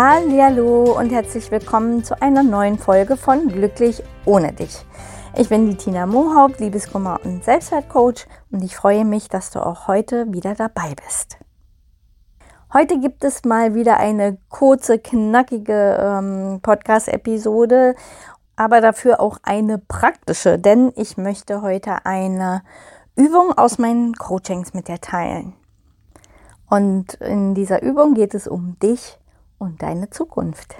Hallo und herzlich willkommen zu einer neuen Folge von Glücklich ohne dich. Ich bin die Tina Mohaupt, Liebeskummer und Selbstwertcoach und ich freue mich, dass du auch heute wieder dabei bist. Heute gibt es mal wieder eine kurze, knackige ähm, Podcast-Episode, aber dafür auch eine praktische, denn ich möchte heute eine Übung aus meinen Coachings mit dir teilen. Und in dieser Übung geht es um dich und deine Zukunft.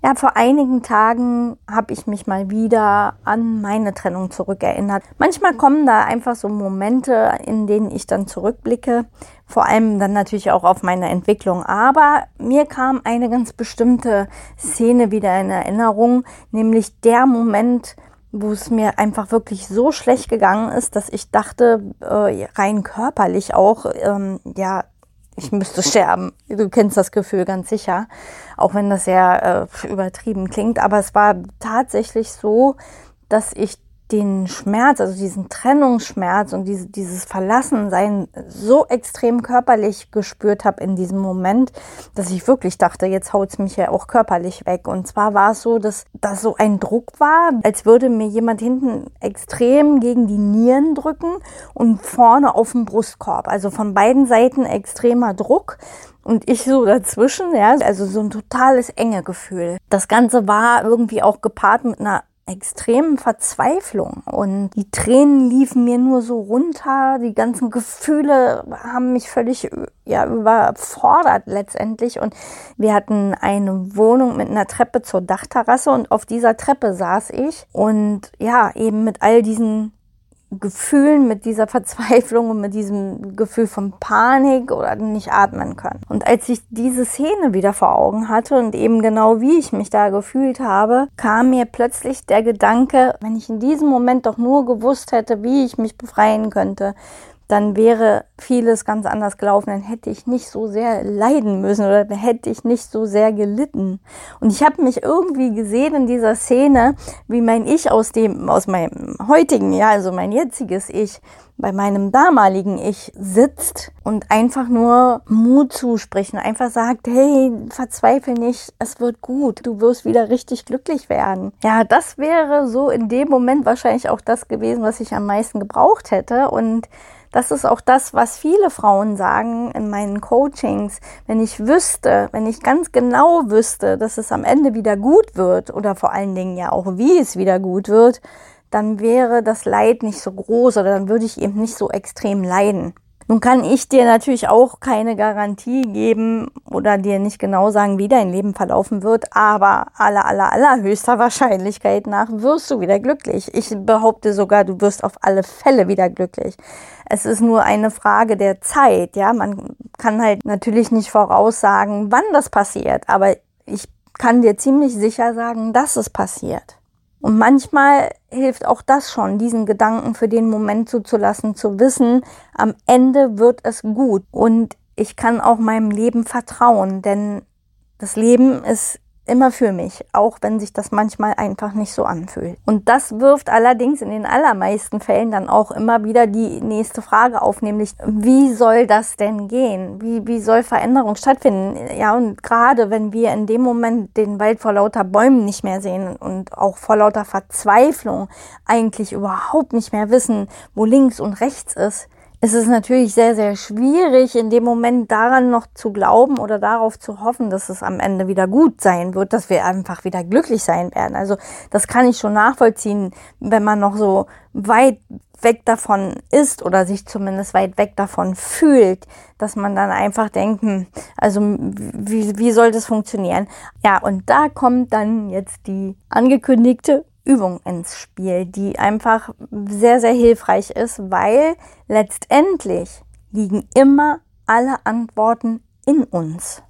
Ja, vor einigen Tagen habe ich mich mal wieder an meine Trennung zurückerinnert. Manchmal kommen da einfach so Momente, in denen ich dann zurückblicke, vor allem dann natürlich auch auf meine Entwicklung. Aber mir kam eine ganz bestimmte Szene wieder in Erinnerung, nämlich der Moment, wo es mir einfach wirklich so schlecht gegangen ist, dass ich dachte, äh, rein körperlich auch, ähm, ja, ich müsste sterben. Du kennst das Gefühl ganz sicher, auch wenn das sehr äh, übertrieben klingt. Aber es war tatsächlich so, dass ich den Schmerz, also diesen Trennungsschmerz und diese, dieses Verlassensein so extrem körperlich gespürt habe in diesem Moment, dass ich wirklich dachte, jetzt haut es mich ja auch körperlich weg. Und zwar war es so, dass da so ein Druck war, als würde mir jemand hinten extrem gegen die Nieren drücken und vorne auf dem Brustkorb. Also von beiden Seiten extremer Druck und ich so dazwischen, ja, also so ein totales enge Gefühl. Das Ganze war irgendwie auch gepaart mit einer extremen Verzweiflung. Und die Tränen liefen mir nur so runter, die ganzen Gefühle haben mich völlig ja überfordert letztendlich. Und wir hatten eine Wohnung mit einer Treppe zur Dachterrasse und auf dieser Treppe saß ich. Und ja, eben mit all diesen Gefühlen, mit dieser Verzweiflung und mit diesem Gefühl von Panik oder nicht atmen können. Und als ich diese Szene wieder vor Augen hatte und eben genau wie ich mich da gefühlt habe, kam mir plötzlich der Gedanke, wenn ich in diesem Moment doch nur gewusst hätte, wie ich mich befreien könnte, dann wäre vieles ganz anders gelaufen. Dann hätte ich nicht so sehr leiden müssen oder dann hätte ich nicht so sehr gelitten. Und ich habe mich irgendwie gesehen in dieser Szene, wie mein Ich aus dem, aus meinem heutigen, ja, also mein jetziges Ich, bei meinem damaligen Ich sitzt und einfach nur Mut zusprechen, einfach sagt, hey, verzweifle nicht, es wird gut, du wirst wieder richtig glücklich werden. Ja, das wäre so in dem Moment wahrscheinlich auch das gewesen, was ich am meisten gebraucht hätte und das ist auch das, was viele Frauen sagen in meinen Coachings. Wenn ich wüsste, wenn ich ganz genau wüsste, dass es am Ende wieder gut wird oder vor allen Dingen ja auch, wie es wieder gut wird, dann wäre das Leid nicht so groß oder dann würde ich eben nicht so extrem leiden. Nun kann ich dir natürlich auch keine Garantie geben oder dir nicht genau sagen, wie dein Leben verlaufen wird, aber aller, aller, aller höchster Wahrscheinlichkeit nach wirst du wieder glücklich. Ich behaupte sogar, du wirst auf alle Fälle wieder glücklich. Es ist nur eine Frage der Zeit, ja. Man kann halt natürlich nicht voraussagen, wann das passiert, aber ich kann dir ziemlich sicher sagen, dass es passiert. Und manchmal hilft auch das schon, diesen Gedanken für den Moment zuzulassen, zu wissen, am Ende wird es gut. Und ich kann auch meinem Leben vertrauen, denn das Leben ist immer für mich, auch wenn sich das manchmal einfach nicht so anfühlt. Und das wirft allerdings in den allermeisten Fällen dann auch immer wieder die nächste Frage auf, nämlich wie soll das denn gehen? Wie, wie soll Veränderung stattfinden? Ja, und gerade wenn wir in dem Moment den Wald vor lauter Bäumen nicht mehr sehen und auch vor lauter Verzweiflung eigentlich überhaupt nicht mehr wissen, wo links und rechts ist, es ist natürlich sehr, sehr schwierig, in dem Moment daran noch zu glauben oder darauf zu hoffen, dass es am Ende wieder gut sein wird, dass wir einfach wieder glücklich sein werden. Also das kann ich schon nachvollziehen, wenn man noch so weit weg davon ist oder sich zumindest weit weg davon fühlt, dass man dann einfach denkt, hm, also wie, wie soll das funktionieren? Ja, und da kommt dann jetzt die angekündigte Übung ins Spiel, die einfach sehr, sehr hilfreich ist, weil letztendlich liegen immer alle Antworten in uns.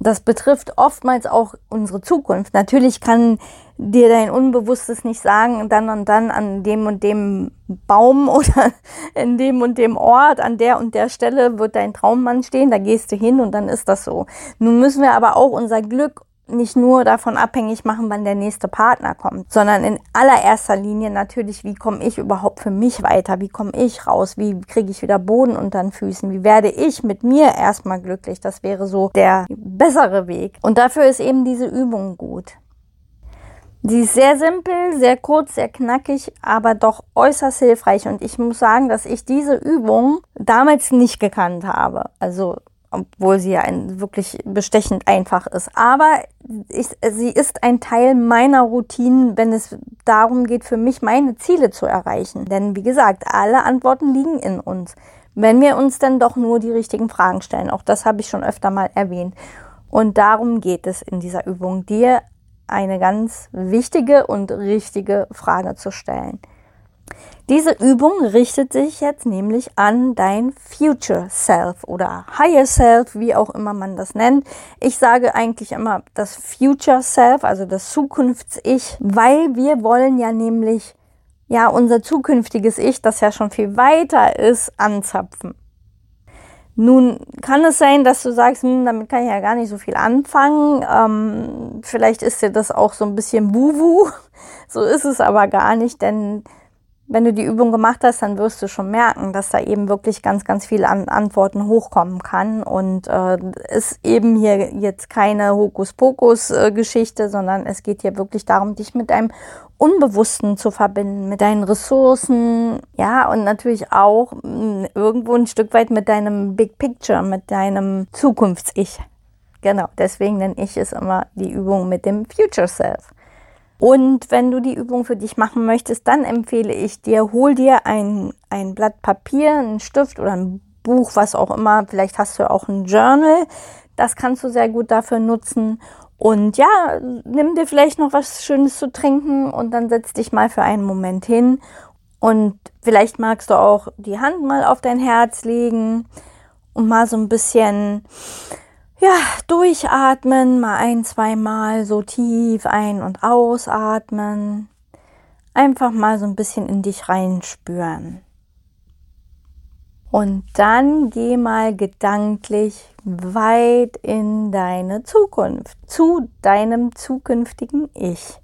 Das betrifft oftmals auch unsere Zukunft. Natürlich kann dir dein Unbewusstes nicht sagen, dann und dann an dem und dem Baum oder in dem und dem Ort, an der und der Stelle wird dein Traummann stehen, da gehst du hin und dann ist das so. Nun müssen wir aber auch unser Glück nicht nur davon abhängig machen, wann der nächste Partner kommt, sondern in allererster Linie natürlich, wie komme ich überhaupt für mich weiter, wie komme ich raus, wie kriege ich wieder Boden unter den Füßen, wie werde ich mit mir erstmal glücklich. Das wäre so der bessere Weg. Und dafür ist eben diese Übung gut. Sie ist sehr simpel, sehr kurz, sehr knackig, aber doch äußerst hilfreich. Und ich muss sagen, dass ich diese Übung damals nicht gekannt habe. Also obwohl sie ja ein, wirklich bestechend einfach ist. Aber ich, sie ist ein Teil meiner Routinen, wenn es darum geht, für mich meine Ziele zu erreichen. Denn wie gesagt, alle Antworten liegen in uns. Wenn wir uns dann doch nur die richtigen Fragen stellen. Auch das habe ich schon öfter mal erwähnt. Und darum geht es in dieser Übung, dir eine ganz wichtige und richtige Frage zu stellen. Diese Übung richtet sich jetzt nämlich an dein Future Self oder Higher Self, wie auch immer man das nennt. Ich sage eigentlich immer das Future Self, also das Zukunfts-Ich, weil wir wollen ja nämlich ja unser zukünftiges Ich, das ja schon viel weiter ist, anzapfen. Nun kann es sein, dass du sagst, hm, damit kann ich ja gar nicht so viel anfangen. Ähm, vielleicht ist dir das auch so ein bisschen Wuhu. So ist es aber gar nicht, denn wenn du die Übung gemacht hast, dann wirst du schon merken, dass da eben wirklich ganz, ganz viel an Antworten hochkommen kann. Und äh, ist eben hier jetzt keine Hokuspokus-Geschichte, sondern es geht hier wirklich darum, dich mit deinem Unbewussten zu verbinden, mit deinen Ressourcen, ja, und natürlich auch mh, hm, irgendwo ein Stück weit mit deinem Big Picture, mit deinem Zukunfts-Ich. Genau, deswegen nenne ich es immer die Übung mit dem Future Self. Und wenn du die Übung für dich machen möchtest, dann empfehle ich dir, hol dir ein, ein Blatt Papier, einen Stift oder ein Buch, was auch immer. Vielleicht hast du auch ein Journal. Das kannst du sehr gut dafür nutzen. Und ja, nimm dir vielleicht noch was Schönes zu trinken und dann setz dich mal für einen Moment hin. Und vielleicht magst du auch die Hand mal auf dein Herz legen und mal so ein bisschen ja, durchatmen, mal ein, zwei Mal so tief ein- und ausatmen. Einfach mal so ein bisschen in dich reinspüren. Und dann geh mal gedanklich weit in deine Zukunft, zu deinem zukünftigen Ich.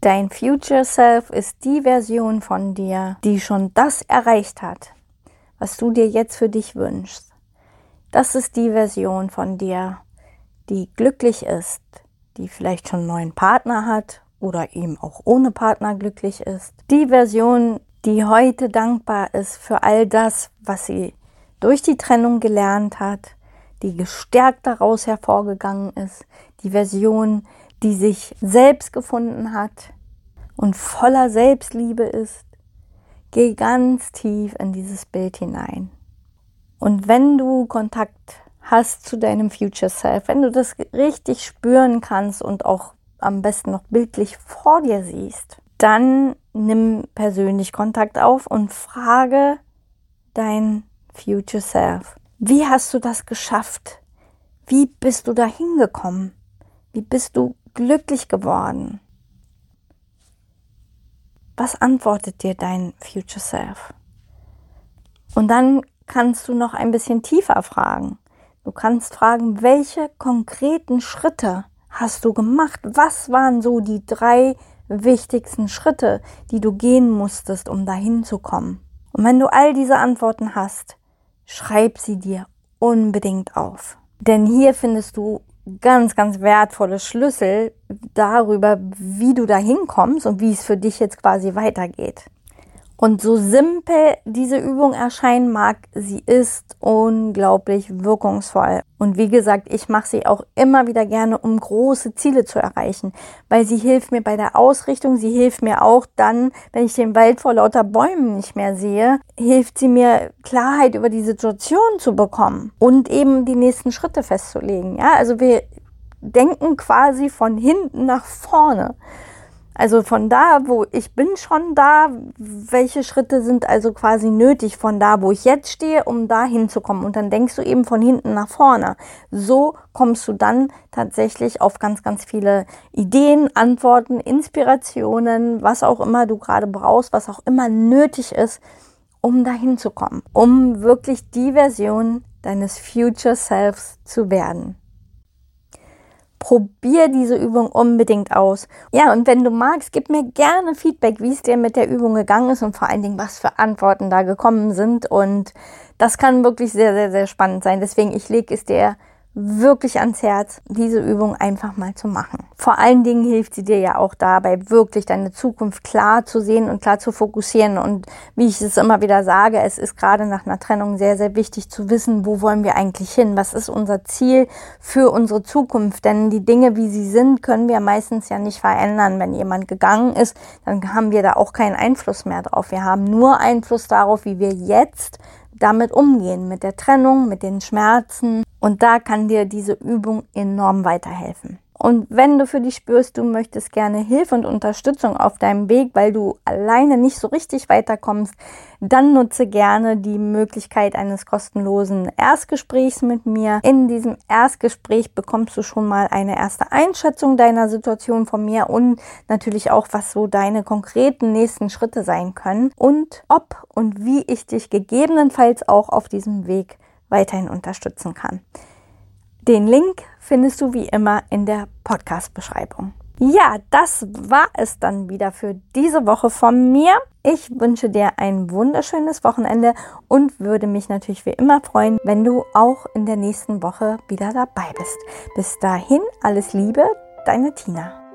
Dein Future Self ist die Version von dir, die schon das erreicht hat, was du dir jetzt für dich wünschst. Das ist die Version von dir, die glücklich ist, die vielleicht schon einen neuen Partner hat oder eben auch ohne Partner glücklich ist. Die Version, die heute dankbar ist für all das, was sie durch die Trennung gelernt hat, die gestärkt daraus hervorgegangen ist. Die Version, die sich selbst gefunden hat und voller Selbstliebe ist. Geh ganz tief in dieses Bild hinein. Und wenn du Kontakt hast zu deinem Future Self, wenn du das richtig spüren kannst und auch am besten noch bildlich vor dir siehst, dann nimm persönlich Kontakt auf und frage dein Future Self. Wie hast du das geschafft? Wie bist du da hingekommen? Wie bist du glücklich geworden? Was antwortet dir dein Future Self? Und dann kannst du noch ein bisschen tiefer fragen. Du kannst fragen, welche konkreten Schritte hast du gemacht? Was waren so die drei wichtigsten Schritte, die du gehen musstest, um dahin zu kommen? Und wenn du all diese Antworten hast, schreib sie dir unbedingt auf. Denn hier findest du ganz, ganz wertvolle Schlüssel darüber, wie du dahin kommst und wie es für dich jetzt quasi weitergeht. Und so simpel diese Übung erscheinen mag, sie ist unglaublich wirkungsvoll. Und wie gesagt, ich mache sie auch immer wieder gerne, um große Ziele zu erreichen, weil sie hilft mir bei der Ausrichtung, sie hilft mir auch dann, wenn ich den Wald vor lauter Bäumen nicht mehr sehe, hilft sie mir Klarheit über die Situation zu bekommen und eben die nächsten Schritte festzulegen. Ja, also wir denken quasi von hinten nach vorne. Also von da, wo ich bin schon da, welche Schritte sind also quasi nötig von da, wo ich jetzt stehe, um da hinzukommen. Und dann denkst du eben von hinten nach vorne. So kommst du dann tatsächlich auf ganz, ganz viele Ideen, Antworten, Inspirationen, was auch immer du gerade brauchst, was auch immer nötig ist, um da hinzukommen. Um wirklich die Version deines Future Selves zu werden probier diese Übung unbedingt aus. Ja, und wenn du magst, gib mir gerne Feedback, wie es dir mit der Übung gegangen ist und vor allen Dingen, was für Antworten da gekommen sind. Und das kann wirklich sehr, sehr, sehr spannend sein. Deswegen, ich lege es dir wirklich ans Herz, diese Übung einfach mal zu machen. Vor allen Dingen hilft sie dir ja auch dabei, wirklich deine Zukunft klar zu sehen und klar zu fokussieren. Und wie ich es immer wieder sage, es ist gerade nach einer Trennung sehr, sehr wichtig zu wissen, wo wollen wir eigentlich hin? Was ist unser Ziel für unsere Zukunft? Denn die Dinge, wie sie sind, können wir meistens ja nicht verändern. Wenn jemand gegangen ist, dann haben wir da auch keinen Einfluss mehr drauf. Wir haben nur Einfluss darauf, wie wir jetzt damit umgehen, mit der Trennung, mit den Schmerzen. Und da kann dir diese Übung enorm weiterhelfen. Und wenn du für dich spürst, du möchtest gerne Hilfe und Unterstützung auf deinem Weg, weil du alleine nicht so richtig weiterkommst, dann nutze gerne die Möglichkeit eines kostenlosen Erstgesprächs mit mir. In diesem Erstgespräch bekommst du schon mal eine erste Einschätzung deiner Situation von mir und natürlich auch, was so deine konkreten nächsten Schritte sein können und ob und wie ich dich gegebenenfalls auch auf diesem Weg weiterhin unterstützen kann. Den Link findest du wie immer in der Podcast-Beschreibung. Ja, das war es dann wieder für diese Woche von mir. Ich wünsche dir ein wunderschönes Wochenende und würde mich natürlich wie immer freuen, wenn du auch in der nächsten Woche wieder dabei bist. Bis dahin, alles Liebe, deine Tina.